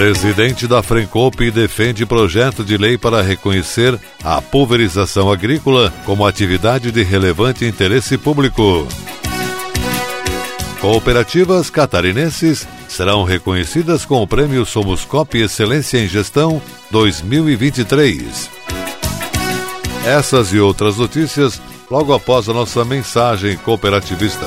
Presidente da Frencope defende projeto de lei para reconhecer a pulverização agrícola como atividade de relevante interesse público. Cooperativas catarinenses serão reconhecidas com o Prêmio Somos Cop Excelência em Gestão 2023. Essas e outras notícias logo após a nossa mensagem cooperativista.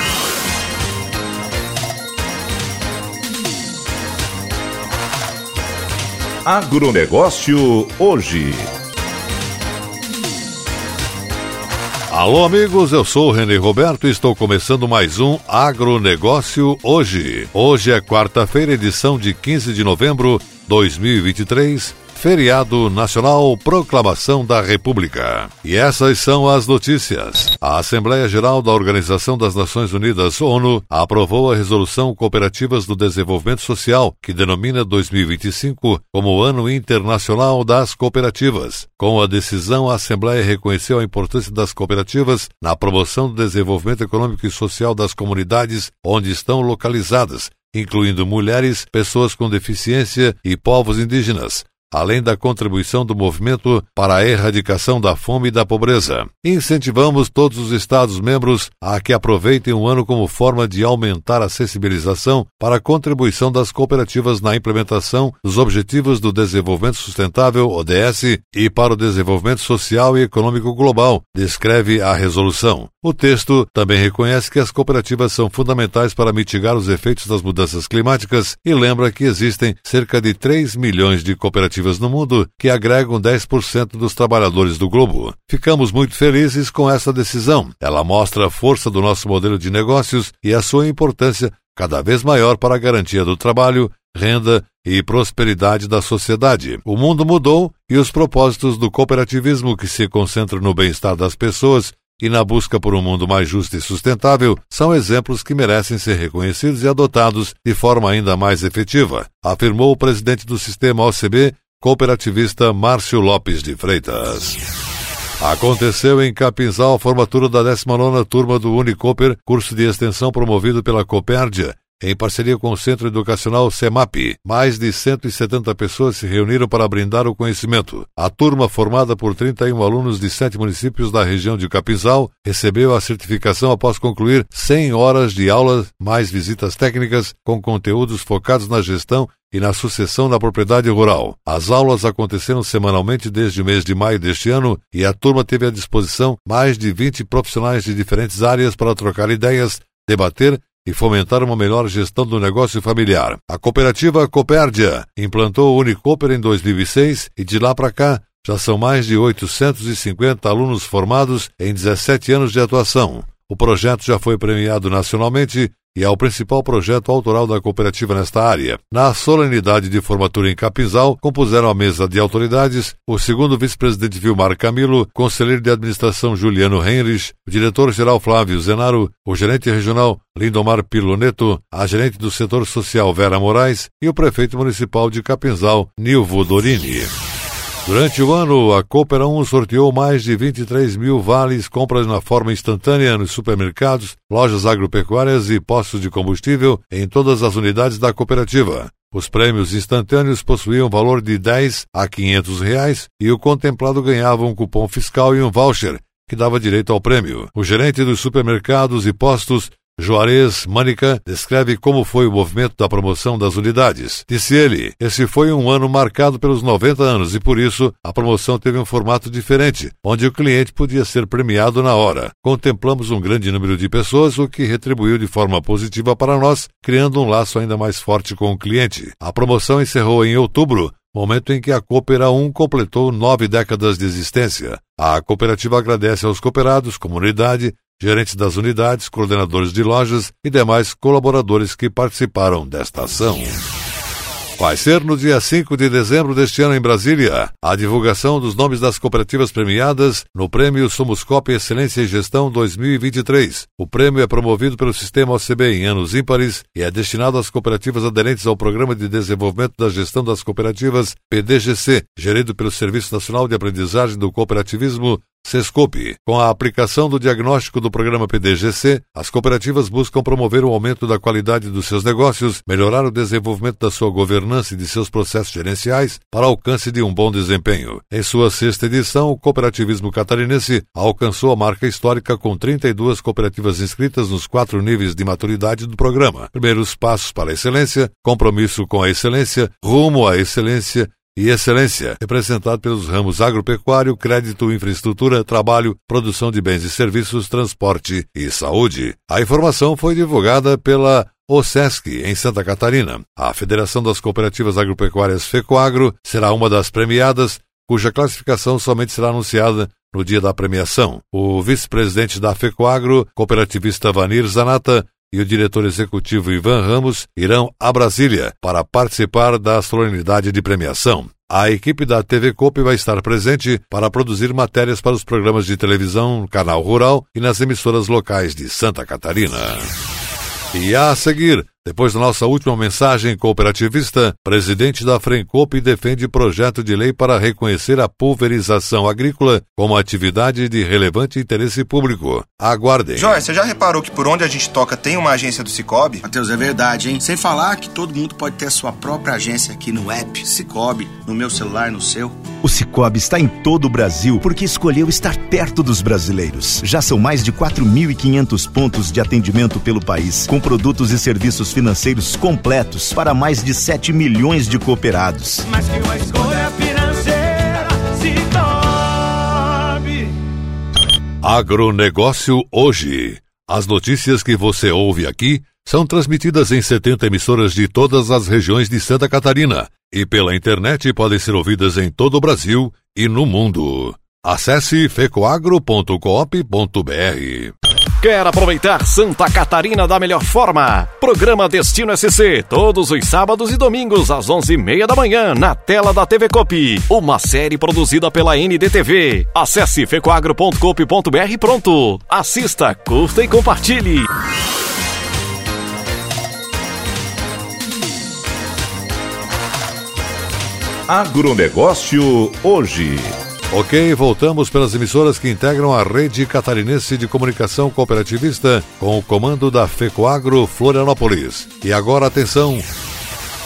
Agronegócio hoje. Alô, amigos, eu sou o René Roberto e estou começando mais um Agronegócio hoje. Hoje é quarta-feira, edição de 15 de novembro de 2023 Feriado Nacional Proclamação da República. E essas são as notícias. A Assembleia Geral da Organização das Nações Unidas, ONU, aprovou a Resolução Cooperativas do Desenvolvimento Social, que denomina 2025 como Ano Internacional das Cooperativas. Com a decisão, a Assembleia reconheceu a importância das cooperativas na promoção do desenvolvimento econômico e social das comunidades onde estão localizadas, incluindo mulheres, pessoas com deficiência e povos indígenas além da contribuição do movimento para a erradicação da fome e da pobreza. Incentivamos todos os Estados-membros a que aproveitem o ano como forma de aumentar a sensibilização para a contribuição das cooperativas na implementação dos Objetivos do Desenvolvimento Sustentável, ODS, e para o desenvolvimento social e econômico global, descreve a resolução. O texto também reconhece que as cooperativas são fundamentais para mitigar os efeitos das mudanças climáticas e lembra que existem cerca de 3 milhões de cooperativas cooperativas no mundo que agregam 10% dos trabalhadores do globo. Ficamos muito felizes com essa decisão. Ela mostra a força do nosso modelo de negócios e a sua importância cada vez maior para a garantia do trabalho, renda e prosperidade da sociedade. O mundo mudou e os propósitos do cooperativismo que se concentra no bem-estar das pessoas e na busca por um mundo mais justo e sustentável são exemplos que merecem ser reconhecidos e adotados de forma ainda mais efetiva, afirmou o presidente do sistema OCB, cooperativista Márcio Lopes de Freitas. Aconteceu em Capinzal a formatura da 19ª turma do Unicoper, curso de extensão promovido pela Copérdia, em parceria com o Centro Educacional CEMAP. Mais de 170 pessoas se reuniram para brindar o conhecimento. A turma, formada por 31 alunos de sete municípios da região de Capinzal, recebeu a certificação após concluir 100 horas de aulas, mais visitas técnicas, com conteúdos focados na gestão e na sucessão da propriedade rural. As aulas aconteceram semanalmente desde o mês de maio deste ano e a turma teve à disposição mais de 20 profissionais de diferentes áreas para trocar ideias, debater e fomentar uma melhor gestão do negócio familiar. A cooperativa Copérdia implantou o Unicoper em 2006 e de lá para cá já são mais de 850 alunos formados em 17 anos de atuação. O projeto já foi premiado nacionalmente e é o principal projeto autoral da cooperativa nesta área. Na solenidade de formatura em Capinzal, compuseram a mesa de autoridades o segundo vice-presidente Vilmar Camilo, conselheiro de administração Juliano Henrich, o diretor-geral Flávio Zenaro, o gerente regional Lindomar Piloneto, a gerente do setor social Vera Moraes e o prefeito municipal de Capinzal, Nilvo Dorini. Durante o ano, a Coopera 1 sorteou mais de 23 mil vales compras na forma instantânea nos supermercados, lojas agropecuárias e postos de combustível em todas as unidades da cooperativa. Os prêmios instantâneos possuíam valor de 10 a 500 reais e o contemplado ganhava um cupom fiscal e um voucher, que dava direito ao prêmio. O gerente dos supermercados e postos Juarez Mânica descreve como foi o movimento da promoção das unidades. Disse ele: Esse foi um ano marcado pelos 90 anos e por isso a promoção teve um formato diferente, onde o cliente podia ser premiado na hora. Contemplamos um grande número de pessoas, o que retribuiu de forma positiva para nós, criando um laço ainda mais forte com o cliente. A promoção encerrou em outubro, momento em que a Coopera 1 completou nove décadas de existência. A cooperativa agradece aos cooperados, comunidade, gerentes das unidades, coordenadores de lojas e demais colaboradores que participaram desta ação. Vai ser no dia 5 de dezembro deste ano em Brasília a divulgação dos nomes das cooperativas premiadas no Prêmio Somoscope Excelência em Gestão 2023. O prêmio é promovido pelo Sistema OCB em anos ímpares e é destinado às cooperativas aderentes ao Programa de Desenvolvimento da Gestão das Cooperativas PDGC, gerido pelo Serviço Nacional de Aprendizagem do Cooperativismo Sescope. Com a aplicação do diagnóstico do programa PDGC, as cooperativas buscam promover o aumento da qualidade dos seus negócios, melhorar o desenvolvimento da sua governança e de seus processos gerenciais para alcance de um bom desempenho. Em sua sexta edição, o cooperativismo catarinense alcançou a marca histórica com 32 cooperativas inscritas nos quatro níveis de maturidade do programa. Primeiros passos para a excelência, compromisso com a excelência, rumo à excelência e excelência, representado pelos ramos agropecuário, crédito, infraestrutura, trabalho, produção de bens e serviços, transporte e saúde. A informação foi divulgada pela OSESC, em Santa Catarina. A Federação das Cooperativas Agropecuárias FECOAGRO será uma das premiadas, cuja classificação somente será anunciada no dia da premiação. O vice-presidente da FECOAGRO, cooperativista Vanir Zanata, e o diretor executivo Ivan Ramos irão a Brasília para participar da solenidade de premiação. A equipe da TV Coop vai estar presente para produzir matérias para os programas de televisão, canal rural e nas emissoras locais de Santa Catarina. E a seguir, depois da nossa última mensagem cooperativista, presidente da Frencop defende projeto de lei para reconhecer a pulverização agrícola como atividade de relevante interesse público. Aguardem. Joyce, você já reparou que por onde a gente toca tem uma agência do Cicobi? Matheus, é verdade, hein? Sem falar que todo mundo pode ter a sua própria agência aqui no app Cicobi, no meu celular, no seu. O Cicobi está em todo o Brasil porque escolheu estar perto dos brasileiros. Já são mais de 4.500 pontos de atendimento pelo país, com produtos e serviços financeiros completos para mais de 7 milhões de cooperados. Mas que uma escolha financeira se torne. Agronegócio hoje. As notícias que você ouve aqui são transmitidas em 70 emissoras de todas as regiões de Santa Catarina e pela internet podem ser ouvidas em todo o Brasil e no mundo. Acesse fecoagro.coop.br. Quer aproveitar Santa Catarina da melhor forma? Programa Destino SC, todos os sábados e domingos às 11h30 da manhã, na tela da TV Cop. Uma série produzida pela NDTV. Acesse fecoagro.coop.br pronto. Assista, curta e compartilhe. Agronegócio hoje. Ok, voltamos pelas emissoras que integram a rede catarinense de comunicação cooperativista com o comando da FECOAGRO Florianópolis. E agora atenção!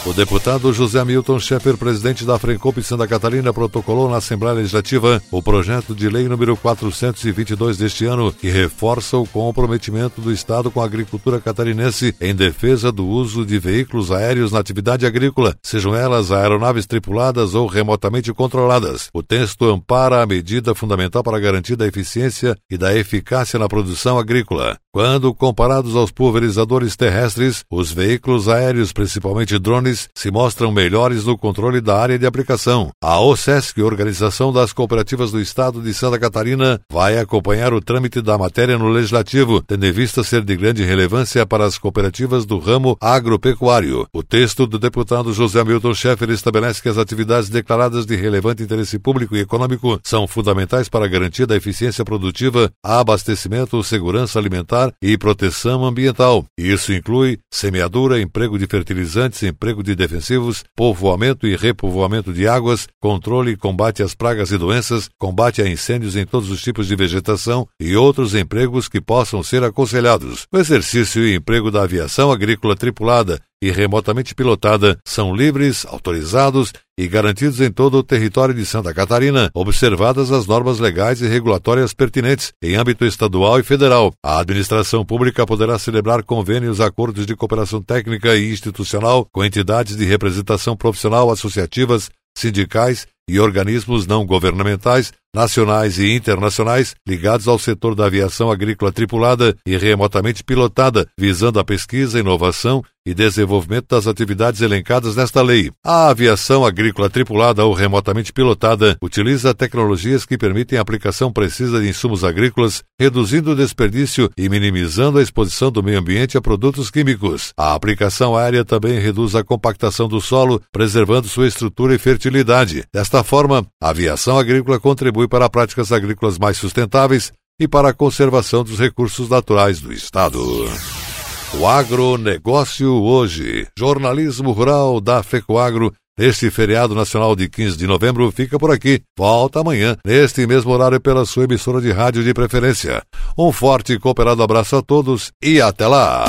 O deputado José Milton Schaeffer, presidente da Frencop Santa Catarina, protocolou na Assembleia Legislativa o projeto de lei número 422 deste ano, que reforça o comprometimento do Estado com a agricultura catarinense em defesa do uso de veículos aéreos na atividade agrícola, sejam elas aeronaves tripuladas ou remotamente controladas. O texto ampara a medida fundamental para garantir a eficiência e da eficácia na produção agrícola. Quando comparados aos pulverizadores terrestres, os veículos aéreos, principalmente drones, se mostram melhores no controle da área de aplicação. A OSESC, Organização das Cooperativas do Estado de Santa Catarina, vai acompanhar o trâmite da matéria no Legislativo, tendo em vista ser de grande relevância para as cooperativas do ramo agropecuário. O texto do deputado José Milton Schaeffer estabelece que as atividades declaradas de relevante interesse público e econômico são fundamentais para a garantia da eficiência produtiva, abastecimento, segurança alimentar e proteção ambiental. Isso inclui semeadura, emprego de fertilizantes, emprego de defensivos, povoamento e repovoamento de águas, controle e combate às pragas e doenças, combate a incêndios em todos os tipos de vegetação e outros empregos que possam ser aconselhados. O exercício e emprego da aviação agrícola tripulada e remotamente pilotada são livres, autorizados e garantidos em todo o território de Santa Catarina, observadas as normas legais e regulatórias pertinentes em âmbito estadual e federal. A administração pública poderá celebrar convênios, acordos de cooperação técnica e institucional com entidades de representação profissional associativas, sindicais e organismos não governamentais, nacionais e internacionais, ligados ao setor da aviação agrícola tripulada e remotamente pilotada, visando a pesquisa, inovação e desenvolvimento das atividades elencadas nesta lei. A aviação agrícola tripulada ou remotamente pilotada utiliza tecnologias que permitem a aplicação precisa de insumos agrícolas, reduzindo o desperdício e minimizando a exposição do meio ambiente a produtos químicos. A aplicação aérea também reduz a compactação do solo, preservando sua estrutura e fertilidade. Desta forma, a aviação agrícola contribui para práticas agrícolas mais sustentáveis e para a conservação dos recursos naturais do Estado. O agronegócio hoje. Jornalismo rural da FECOAGro. Neste feriado nacional de 15 de novembro fica por aqui. Volta amanhã, neste mesmo horário, pela sua emissora de rádio de preferência. Um forte e cooperado abraço a todos e até lá!